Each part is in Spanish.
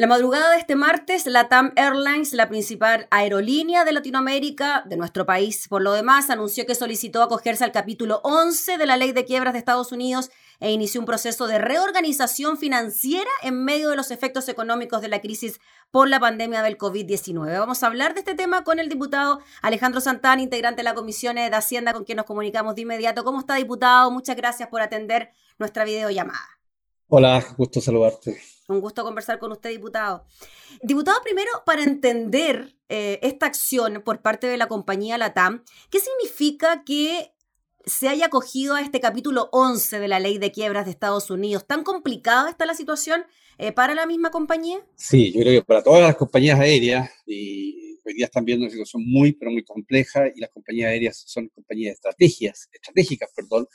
La madrugada de este martes, la TAM Airlines, la principal aerolínea de Latinoamérica, de nuestro país por lo demás, anunció que solicitó acogerse al capítulo 11 de la ley de quiebras de Estados Unidos e inició un proceso de reorganización financiera en medio de los efectos económicos de la crisis por la pandemia del COVID-19. Vamos a hablar de este tema con el diputado Alejandro Santana, integrante de la Comisión de Hacienda, con quien nos comunicamos de inmediato. ¿Cómo está, diputado? Muchas gracias por atender nuestra videollamada. Hola, gusto saludarte. Un gusto conversar con usted, diputado. Diputado, primero, para entender eh, esta acción por parte de la compañía LATAM, ¿qué significa que se haya acogido a este capítulo 11 de la ley de quiebras de Estados Unidos? ¿Tan complicada está la situación eh, para la misma compañía? Sí, yo creo que para todas las compañías aéreas, y hoy día están viendo una situación muy, pero muy compleja, y las compañías aéreas son compañías estrategias, estratégicas, perdón,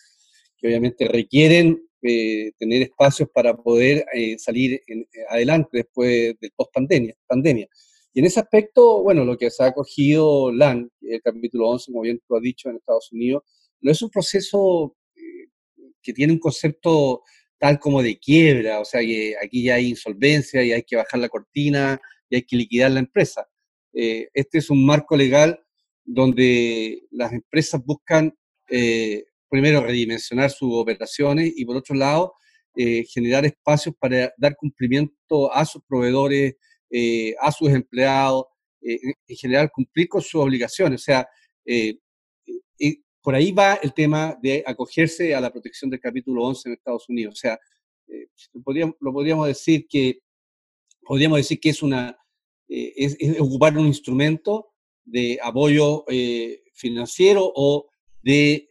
que obviamente requieren eh, tener espacios para poder eh, salir eh, adelante después del post pandemia. Y en ese aspecto, bueno, lo que se ha acogido LAN, el capítulo 11, como bien tú has dicho, en Estados Unidos, no es un proceso que tiene un concepto tal como de quiebra, o sea que aquí ya hay insolvencia y hay que bajar la cortina y hay que liquidar la empresa. este es un marco legal donde las empresas buscan primero, redimensionar sus operaciones y por otro lado, eh, generar espacios para dar cumplimiento a sus proveedores, eh, a sus empleados, eh, en general cumplir con sus obligaciones. O sea, por ahí va el tema de acogerse a la protección del capítulo 11 en Estados Unidos. O sea, lo, podríamos, decir que podríamos decir que es una es, ocupar un instrumento de apoyo financiero o de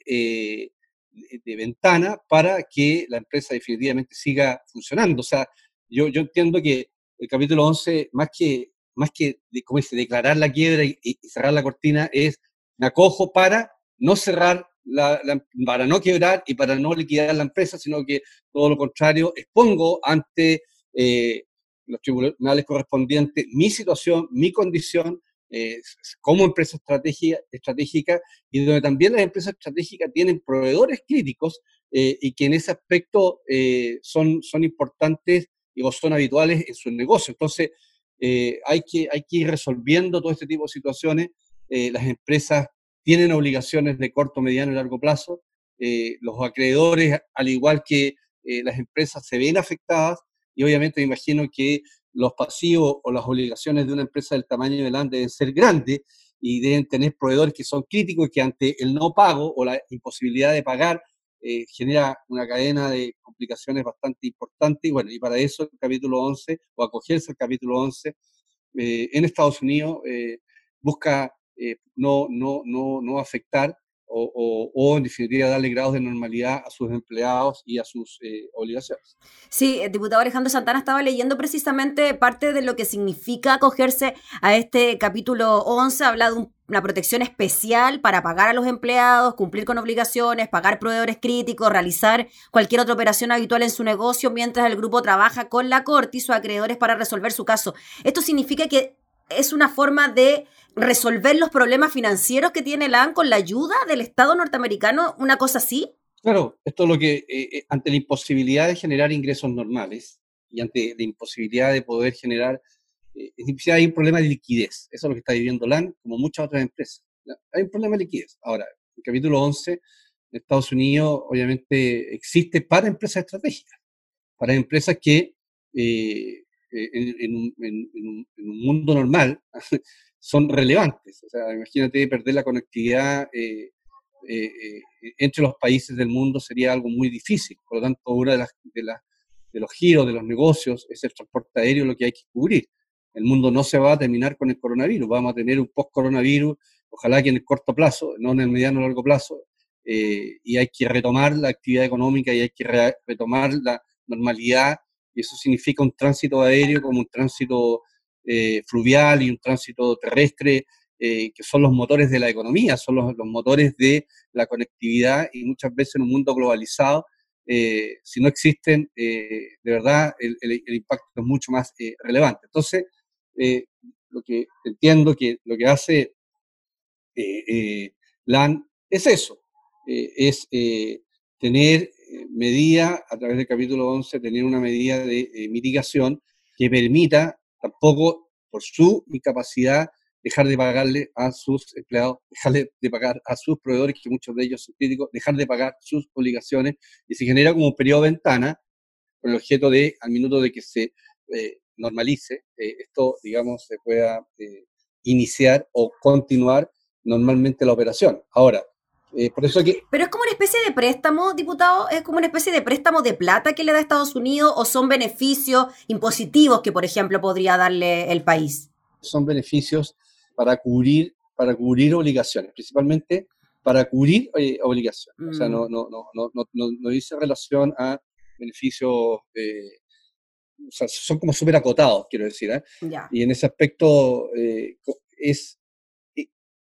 de ventana para que la empresa definitivamente siga funcionando. O sea, yo, yo entiendo que el capítulo 11, más que, más que como dice, declarar la quiebra y, cerrar la cortina, es me acojo para no cerrar, la, para no quebrar y para no liquidar la empresa, sino que todo lo contrario, expongo ante eh, los tribunales correspondientes mi situación, mi condición, eh, como empresa estratégica, y donde también las empresas estratégicas tienen proveedores críticos eh, y que en ese aspecto eh, son, son importantes y son habituales en su negocio. Entonces, hay, que, hay que ir resolviendo todo este tipo de situaciones. las empresas tienen obligaciones de corto, mediano y largo plazo. los acreedores, al igual que las empresas, se ven afectadas y obviamente me imagino que los pasivos o las obligaciones de una empresa del tamaño de LAN deben ser grandes y deben tener proveedores que son críticos y que ante el no pago o la imposibilidad de pagar eh, genera una cadena de complicaciones bastante importante. Y bueno, y para eso el capítulo 11 o acogerse al capítulo 11 eh, en Estados Unidos eh, busca no, no, no, no afectar o, en definitiva darle grados de normalidad a sus empleados y a sus eh, obligaciones. Sí, el diputado Alejandro Santana estaba leyendo precisamente parte de lo que significa acogerse a este capítulo 11, habla de una protección especial para pagar a los empleados, cumplir con obligaciones, pagar proveedores críticos, realizar cualquier otra operación habitual en su negocio mientras el grupo trabaja con la corte y sus acreedores para resolver su caso. Esto significa que es una forma de resolver los problemas financieros que tiene la AN con la ayuda del Estado norteamericano, una cosa así? Claro, esto es lo que, eh, eh, ante la imposibilidad de generar ingresos normales y ante la imposibilidad de poder generar, eh, hay un problema de liquidez. Eso es lo que está viviendo LAN, como muchas otras empresas. Hay un problema de liquidez. Ahora, el capítulo 11 en Estados Unidos obviamente existe para empresas estratégicas, para empresas que en, un, mundo normal son relevantes. O sea, imagínate perder la conectividad eh, eh, eh, entre los países del mundo sería algo muy difícil. Por lo tanto, uno de, las, de, de los giros de los negocios es el transporte aéreo lo que hay que cubrir. El mundo no se va a terminar con el coronavirus, vamos a tener un post-coronavirus, ojalá que en el corto plazo, no en el mediano o largo plazo, y hay que retomar la actividad económica y hay que retomar la normalidad, y eso significa un tránsito aéreo como un tránsito eh, fluvial y un tránsito terrestre, eh, que son los motores de la economía, son los, motores de la conectividad y muchas veces en un mundo globalizado, eh, si no existen, de verdad el, impacto es mucho más relevante. Entonces, lo que entiendo que lo que hace LAN es eso, es tener medida, a través del capítulo 11, tener una medida de mitigación que permita tampoco por su incapacidad dejar de pagarle a sus empleados, dejar de pagar a sus proveedores, que muchos de ellos son críticos, dejar de pagar sus obligaciones y se genera como un periodo de ventana con el objeto de, al minuto de que se eh, normalice, eh, esto, digamos, se pueda eh, iniciar o continuar normalmente la operación. Ahora, por eso que... Pero es como una especie de préstamo, diputado, es como una especie de préstamo de plata que le da Estados Unidos o son beneficios impositivos que, por ejemplo, podría darle el país. Son beneficios para cubrir, para cubrir obligaciones, principalmente para cubrir obligaciones. O sea, no, no, no, no, no, no dice relación a beneficios o sea, son como súper acotados, quiero decir. ¿eh? Y en ese aspecto eh, es,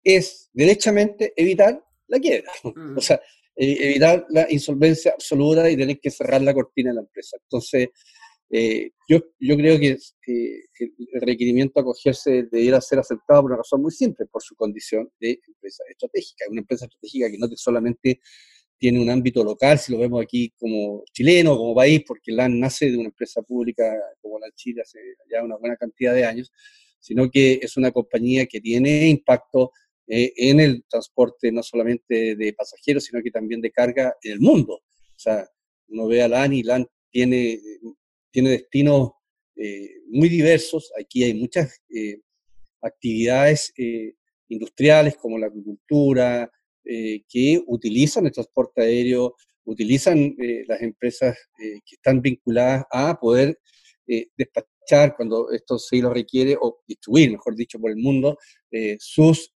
es derechamente evitar la quiebra. Mm. O sea, e, evitar la insolvencia absoluta y tener que cerrar la cortina de la empresa. Entonces, eh, yo, yo creo que el requerimiento a acogerse debiera ser aceptado por una razón muy simple, por su condición de empresa estratégica. Una empresa estratégica que no solamente tiene un ámbito local, si lo vemos aquí como chileno, como país, porque LAN nace de una empresa pública como la Chile hace ya una buena cantidad de años, sino que es una compañía que tiene impacto eh, en el transporte no solamente de pasajeros, sino que también de carga en el mundo. O sea, uno ve a LAN y LAN tiene, tiene destinos eh, muy diversos. Aquí hay muchas eh, actividades industriales como la agricultura, eh, que utilizan el transporte aéreo, utilizan eh, las empresas eh, que están vinculadas a poder despachar cuando esto se lo requiere, o distribuir, mejor dicho, por el mundo, sus,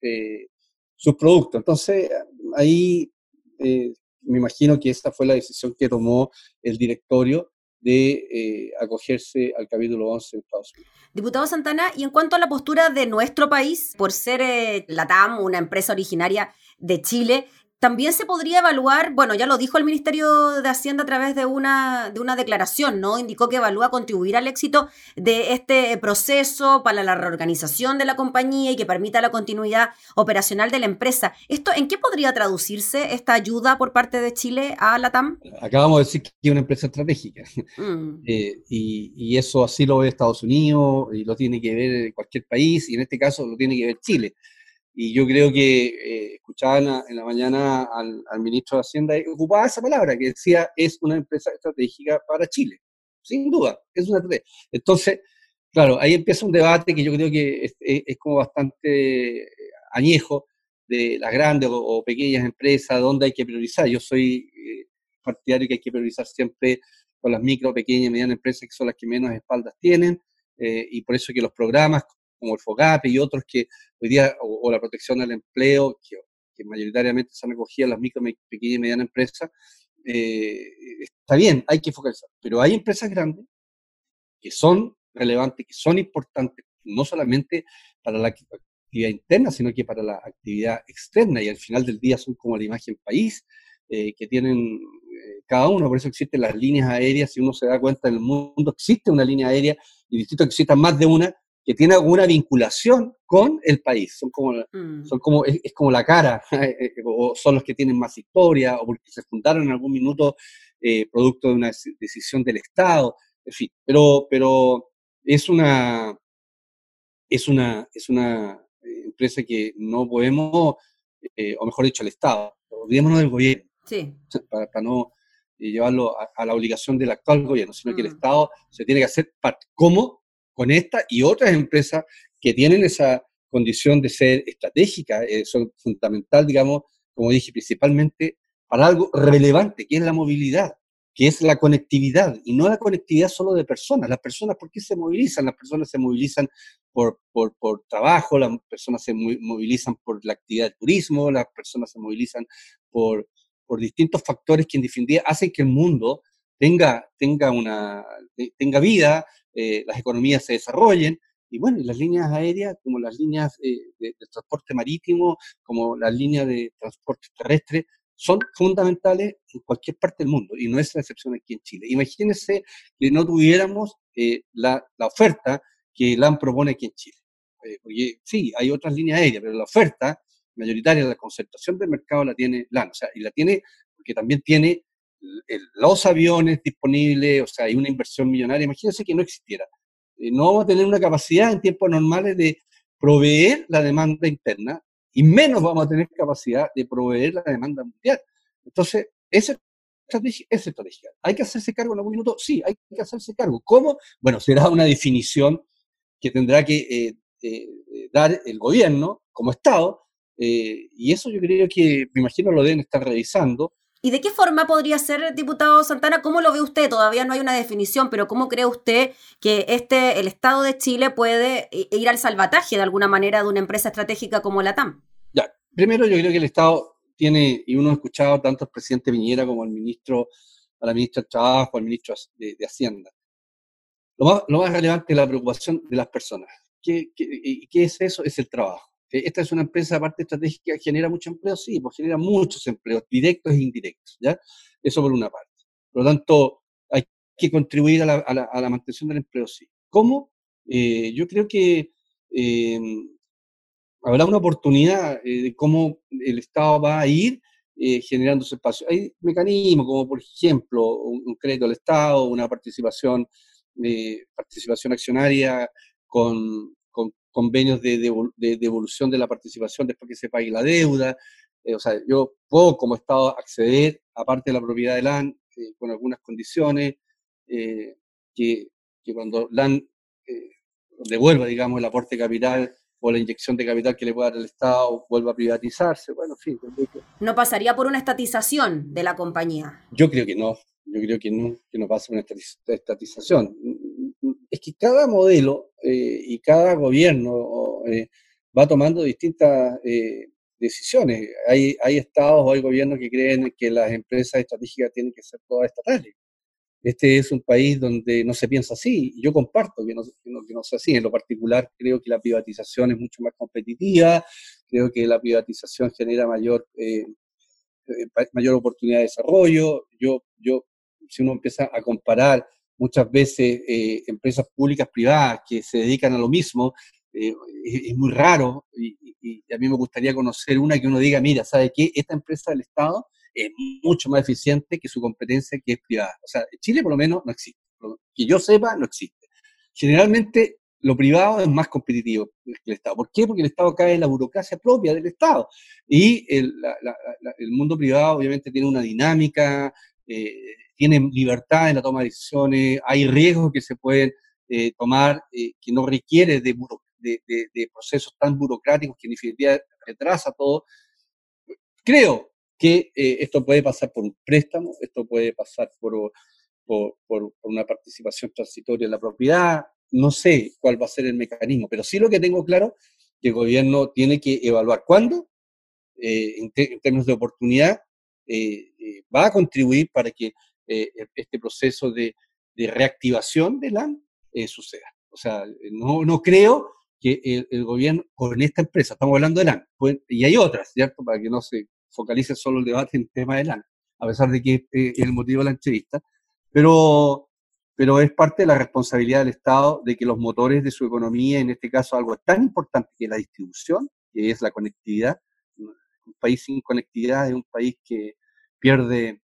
sus productos. Entonces, ahí me imagino que esta fue la decisión que tomó el directorio de acogerse al capítulo 11 de Estados Unidos. Diputado Santana, y en cuanto a la postura de nuestro país, por ser la TAM una empresa originaria de Chile. También se podría evaluar, bueno, ya lo dijo el Ministerio de Hacienda a través de una, de una declaración, ¿no? Indicó que evalúa contribuir al éxito de este proceso para la reorganización de la compañía y que permita la continuidad operacional de la empresa. ¿Esto en qué podría traducirse esta ayuda por parte de Chile a la TAM? Acabamos de decir que es una empresa estratégica mm. eh, y, y eso así lo ve Estados Unidos y lo tiene que ver cualquier país y en este caso lo tiene que ver Chile. Y yo creo que eh, escuchaban en la mañana al, ministro de Hacienda y ocupaba esa palabra, que decía es una empresa estratégica para Chile. Sin duda, es una estrategia. Entonces, claro, ahí empieza un debate que yo creo que es, como bastante añejo de las grandes o, pequeñas empresas, donde hay que priorizar. Yo soy eh, partidario que hay que priorizar siempre con las micro, pequeñas y medianas empresas, que son las que menos espaldas tienen, eh, y por eso que los programas como el FOGAPE y otros que hoy día, o, la protección del empleo, que, mayoritariamente se han acogido las micro, pequeñas y medianas empresas, eh, está bien, hay que focalizar, pero hay empresas grandes que son relevantes, que son importantes, no solamente para la actividad interna, sino que para la actividad externa, y al final del día son como la imagen país, eh, que tienen eh, cada uno, por eso existen las líneas aéreas, si uno se da cuenta en el mundo existe una línea aérea, y distinto que existan más de una, que tiene alguna vinculación con el país. Son como, mm. son como es, como la cara, eh, eh, o son los que tienen más historia, o porque se fundaron en algún minuto eh, producto de una decisión del Estado, en fin. Pero, pero es una, es una, es una empresa que no podemos, o mejor dicho, el Estado, olvidémonos del gobierno, para, no llevarlo a, la obligación del actual gobierno, sino que el mm. Estado se tiene que hacer parte. ¿Cómo? Con esta y otras empresas que tienen esa condición de ser estratégica, eh, son fundamental, digamos, como dije, principalmente para algo relevante, que es la movilidad, que es la conectividad, y no la conectividad solo de personas. Las personas, ¿por qué se movilizan? Las personas se movilizan por, por, por trabajo, las personas se movilizan por la actividad de turismo, las personas se movilizan por, por distintos factores que en definitiva hacen que el mundo tenga, tenga, una, tenga vida, eh, las economías se desarrollen. Y bueno, las líneas aéreas, como las líneas eh, de, transporte marítimo, como las líneas de transporte terrestre, son fundamentales en cualquier parte del mundo y no es la excepción aquí en Chile. Imagínense que no tuviéramos eh, la, la, oferta que LAN propone aquí en Chile. porque sí, hay otras líneas aéreas, pero la oferta mayoritaria, la concentración del mercado la tiene LAN, o sea, y la tiene porque también tiene los aviones disponibles, o sea, hay una inversión millonaria. Imagínense que no existiera eh, no vamos a tener una capacidad en tiempos normales de proveer la demanda interna y menos vamos a tener capacidad de proveer la demanda mundial. Entonces, esa estrategia es estrategia. ¿Hay que hacerse cargo en algún minuto? Sí, hay que hacerse cargo. ¿Cómo? Bueno, será una definición que tendrá que eh, eh, dar el gobierno como Estado, y eso yo creo que, me imagino, lo deben estar revisando, ¿Y de qué forma podría ser, diputado Santana? ¿Cómo lo ve usted? Todavía no hay una definición, pero ¿cómo cree usted que este, el Estado de Chile puede ir al salvataje de alguna manera de una empresa estratégica como la TAM? Ya, primero yo creo que el Estado tiene, y uno ha escuchado tanto al presidente Piñera como al ministro, a la ministra de Trabajo, al ministro de, Hacienda. Lo más, lo más, relevante es la preocupación de las personas. ¿Qué, qué es eso? Es el trabajo esta es una empresa, aparte estratégica, genera mucho empleo, sí, pues genera muchos empleos, directos e indirectos, ¿ya? Eso por una parte. Por lo tanto, hay que contribuir a la, a la, mantención del empleo, sí. ¿Cómo? Eh, yo creo que eh, habrá una oportunidad eh, de cómo el Estado va a ir generando ese espacio. Hay mecanismos como, por ejemplo, un, crédito al Estado, una participación, participación accionaria con, convenios de, devolución de la participación después que se pague la deuda. Eh, o sea, yo puedo como Estado acceder, aparte de la propiedad de LAN, eh, con algunas condiciones, eh, que, cuando LAN devuelva, digamos, el aporte de capital o la inyección de capital que le pueda dar el Estado vuelva a privatizarse. Bueno, en fin. ¿No pasaría por una estatización de la compañía? Yo creo que no. Yo creo que no, que no pasa por una estatización es que cada modelo eh, y cada gobierno eh, va tomando distintas eh, decisiones. Hay, hay estados o hay gobiernos que creen que las empresas estratégicas tienen que ser todas estatales. Este es un país donde no se piensa así. Yo comparto que no, que no, sea así. En lo particular, creo que la privatización es mucho más competitiva. Creo que la privatización genera mayor, mayor oportunidad de desarrollo. Yo, yo, si uno empieza a comparar muchas veces eh, empresas públicas privadas que se dedican a lo mismo, eh, es, muy raro y, a mí me gustaría conocer una que uno diga, mira, ¿sabe qué? Esta empresa del Estado es mucho más eficiente que su competencia que es privada. O sea, en Chile por lo menos no existe. Que yo sepa, no existe. Generalmente lo privado es más competitivo que el Estado. ¿Por qué? Porque el Estado cae en la burocracia propia del Estado. Y el, el mundo privado obviamente tiene una dinámica, eh, tienen libertad en la toma de decisiones, hay riesgos que se pueden eh, tomar eh, que no requiere de, de, procesos tan burocráticos que en definitiva retrasa todo. Creo que eh, esto puede pasar por un préstamo, esto puede pasar por, por, por, una participación transitoria en la propiedad, no sé cuál va a ser el mecanismo, pero sí lo que tengo claro que el gobierno tiene que evaluar cuándo, en, en, términos de oportunidad, va a contribuir para que eh, e, este proceso de, reactivación de LAN eh, suceda. O sea, no, no creo que el, gobierno, con esta empresa, estamos hablando de LAN, y hay otras, ¿cierto? Para que no se focalice solo el debate en el tema de LAN, a pesar de que eh, es el motivo de la entrevista, pero, pero es parte de la responsabilidad del Estado de que los motores de su economía, en este caso algo tan importante que la distribución, que es la conectividad, un país sin conectividad es un país que pierde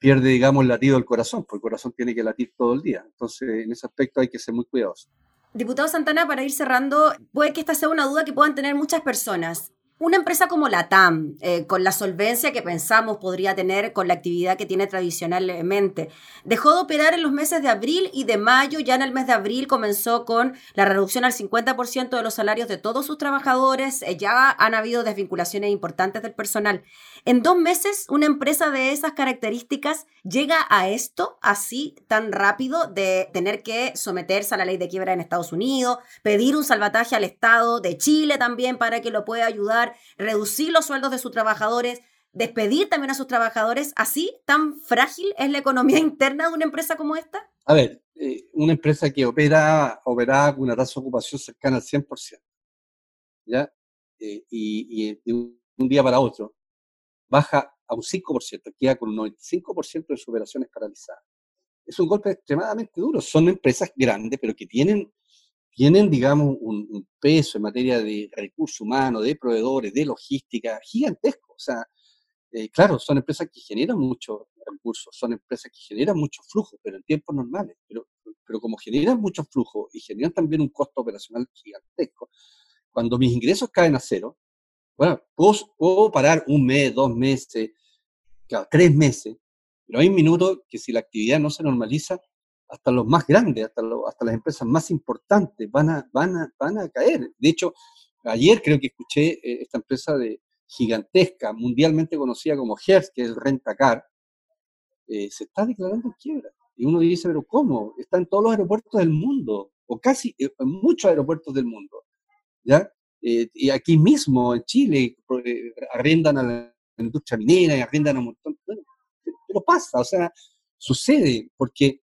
pierde, digamos, el latido del corazón, porque el corazón tiene que latir todo el día. Entonces, en ese aspecto hay que ser muy cuidadosos. Diputado Santana, para ir cerrando, puede que esta sea una duda que puedan tener muchas personas. Una empresa como la TAM, eh, con la solvencia que pensamos podría tener con la actividad que tiene tradicionalmente, dejó de operar en los meses de abril y de mayo. Ya en el mes de abril comenzó con la reducción al 50% de los salarios de todos sus trabajadores. Eh, ya han habido desvinculaciones importantes del personal. En dos meses, una empresa de esas características llega a esto así tan rápido de tener que someterse a la ley de quiebra en Estados Unidos, pedir un salvataje al Estado de Chile también para que lo pueda ayudar, reducir los sueldos de sus trabajadores, despedir también a sus trabajadores. ¿Así tan frágil es la economía interna de una empresa como esta? A ver, eh, una empresa que opera, opera con una tasa de ocupación cercana al 100%, ¿ya? Eh, y, y de un día para otro baja a un 5%, queda con un 95% de sus operaciones paralizadas. Es un golpe extremadamente duro. Son empresas grandes, pero que tienen, tienen digamos, un, peso en materia de recursos humanos, de proveedores, de logística gigantesco. O sea, eh, claro, son empresas que generan muchos recursos, son empresas que generan mucho flujo, pero en tiempos normales. Pero pero como generan mucho flujo y generan también un costo operacional gigantesco, cuando mis ingresos caen a cero, bueno, puedo, parar un mes, dos meses, tres meses, pero hay un minuto que si la actividad no se normaliza, hasta los más grandes, hasta, hasta las empresas más importantes van a, van, a, van a caer. De hecho, ayer creo que escuché eh, esta empresa de gigantesca, mundialmente conocida como Hertz, que es el Rentacar, eh, se está declarando en quiebra. Y uno dice, pero ¿cómo? Está en todos los aeropuertos del mundo, o casi eh, en muchos aeropuertos del mundo. ¿ya? Eh, y aquí mismo, en Chile, eh, arrendan a la industria minera y arrendan a un montón. pero pasa, o sea, sucede, porque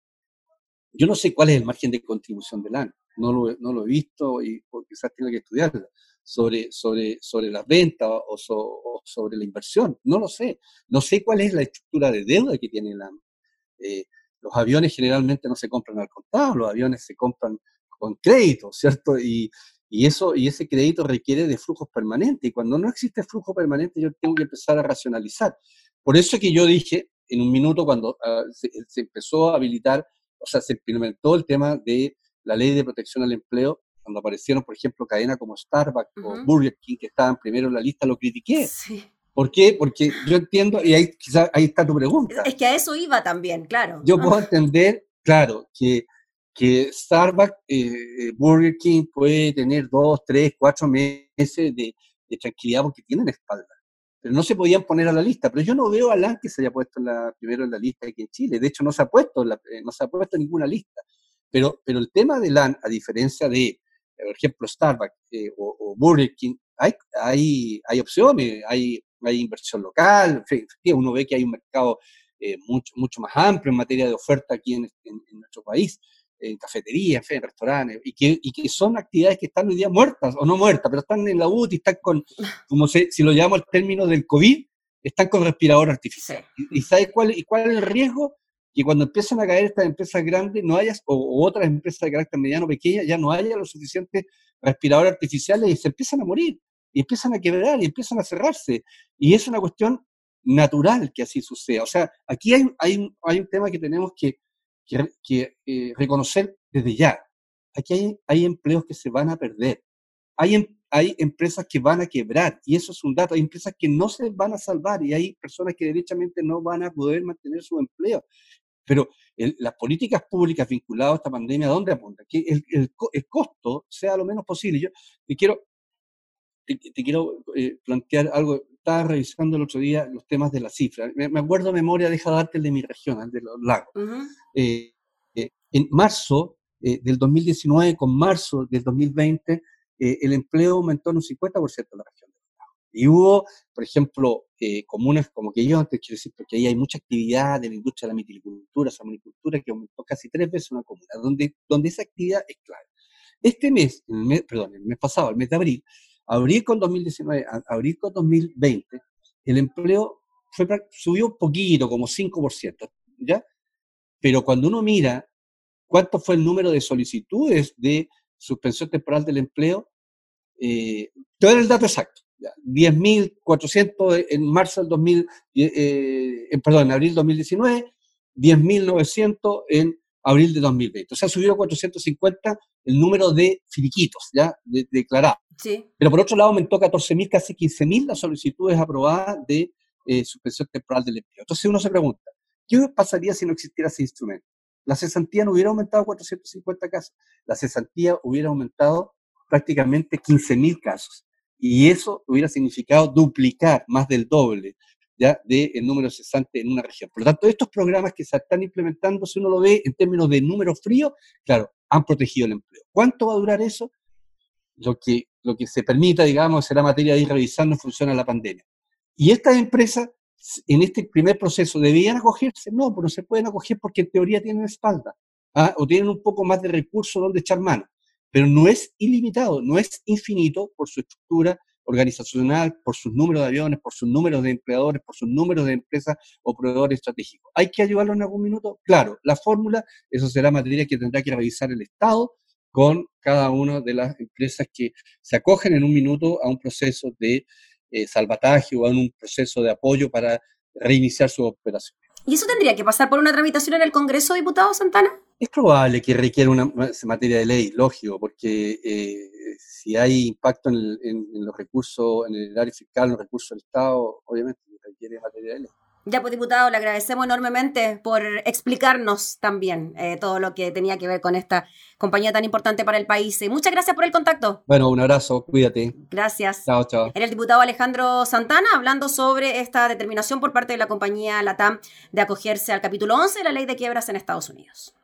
yo no sé cuál es el margen de contribución del AN, no lo, he visto y quizás tenga que estudiarlo sobre, sobre, sobre las ventas o, sobre la inversión, no lo sé. No sé cuál es la estructura de deuda que tiene el AN. Los aviones generalmente no se compran al contado, los aviones se compran con crédito, ¿cierto? Y, y, eso, y ese crédito requiere de flujos permanentes. Y cuando no existe flujo permanente, yo tengo que empezar a racionalizar. Por eso que yo dije en un minuto cuando ah, se, empezó a habilitar, o sea, se implementó el tema de la ley de protección al empleo, cuando aparecieron, por ejemplo, cadenas como Starbucks o Burger King, que estaban primero en la lista, lo critiqué. Sí. ¿Por qué? Porque yo entiendo, y ahí, quizá, ahí está tu pregunta. Es que a eso iba también, claro. Yo puedo entender, claro, que, que Starbucks, eh, eh, Burger King puede tener dos, tres, cuatro meses de, tranquilidad porque tienen espalda. Pero no se podían poner a la lista. Pero yo no veo a LAN que se haya puesto la, primero en la lista aquí en Chile. De hecho, no se ha puesto, eh, no se ha puesto ninguna lista. Pero, pero el tema de LAN, a diferencia de, por ejemplo, Starbucks o, o, Burger King, hay, hay, opciones, hay hay inversión local, uno ve que hay un mercado eh, mucho, mucho más amplio en materia de oferta aquí en, nuestro país, en cafeterías, en restaurantes, y que, y que son actividades que están hoy día muertas, o no muertas, pero están en la UTI, están con, como se, si lo llamamos el término del COVID, están con respirador artificial. ¿Y, sabes cuál, y cuál es el riesgo? Que cuando empiezan a caer estas empresas grandes, no haya, o, otras empresas de carácter mediano pequeña, ya no haya los suficientes respiradores artificiales y se empiezan a morir y empiezan a quebrar y empiezan a cerrarse. Y es una cuestión natural que así suceda. O sea, aquí hay, hay, hay un tema que tenemos que, que, eh, reconocer desde ya. Aquí hay, hay, empleos que se van a perder. Hay, em, hay empresas que van a quebrar y eso es un dato. Hay empresas que no se van a salvar y hay personas que derechamente no van a poder mantener su empleo. Pero las políticas públicas vinculadas a esta pandemia, ¿a dónde apuntan? Que el, el, el, costo sea lo menos posible. Yo quiero te, quiero eh, plantear algo. Estaba revisando el otro día los temas de la cifra. Me, acuerdo de memoria, deja darte el de mi región, el de los lagos. Eh, eh, en marzo del 2019 con marzo del 2020, el empleo aumentó en un 50% en la región de los lagos. Y hubo, por ejemplo, comunas como que yo antes quiero decir, porque ahí hay mucha actividad de la industria de la mitilicultura, salmonicultura, que aumentó casi tres veces una comuna, donde, donde esa actividad es clave. Este mes, el mes, perdón, el mes pasado, el mes de abril, Abril con 2019, abril con 2020, el empleo subió un poquito, como 5%, ¿ya? Pero cuando uno mira cuánto fue el número de solicitudes de suspensión temporal del empleo, eh, todo era el dato exacto. 10.400 en marzo del 2000, eh, eh, perdón, en abril 2019, 10.900 en abril de 2020. O sea, subió a 450 el número de finiquitos, ¿ya? declarados. Sí. Pero por otro lado aumentó 14.000, casi 15.000 las solicitudes aprobadas de eh, suspensión temporal del empleo. Entonces uno se pregunta, ¿qué pasaría si no existiera ese instrumento? La cesantía no hubiera aumentado 450 casos, la cesantía hubiera aumentado prácticamente 15.000 casos. Y eso hubiera significado duplicar más del doble ya del de número cesante en una región. Por lo tanto, estos programas que se están implementando, si uno lo ve en términos de números fríos, claro, han protegido el empleo. ¿Cuánto va a durar eso? Lo que, lo que se permita, digamos, será materia de ir revisando en función a la pandemia. Y estas empresas, en este primer proceso, ¿debían acogerse? No, pero no se pueden acoger porque en teoría tienen espalda, ¿ah? o tienen un poco más de recursos donde echar mano. Pero no es ilimitado, no es infinito por su estructura organizacional, por sus números de aviones, por sus números de empleadores, por sus números de empresas o proveedores estratégicos. ¿Hay que ayudarlo en algún minuto? Claro, la fórmula, eso será materia que tendrá que revisar el Estado con cada una de las empresas que se acogen en un minuto a un proceso de eh, salvataje o a un proceso de apoyo para reiniciar su operación. ¿Y eso tendría que pasar por una tramitación en el Congreso, diputado Santana? Es probable que requiera una materia de ley, lógico, porque eh, si hay impacto en, los recursos, en el área fiscal, en los recursos del Estado, obviamente requiere materia de ley. Ya, pues diputado, le agradecemos enormemente por explicarnos también eh, todo lo que tenía que ver con esta compañía tan importante para el país. Muchas gracias por el contacto. Bueno, un abrazo, cuídate. Gracias. Chao, chao. Era el diputado Alejandro Santana hablando sobre esta determinación por parte de la compañía LATAM de acogerse al capítulo 11 de la ley de quiebras en Estados Unidos.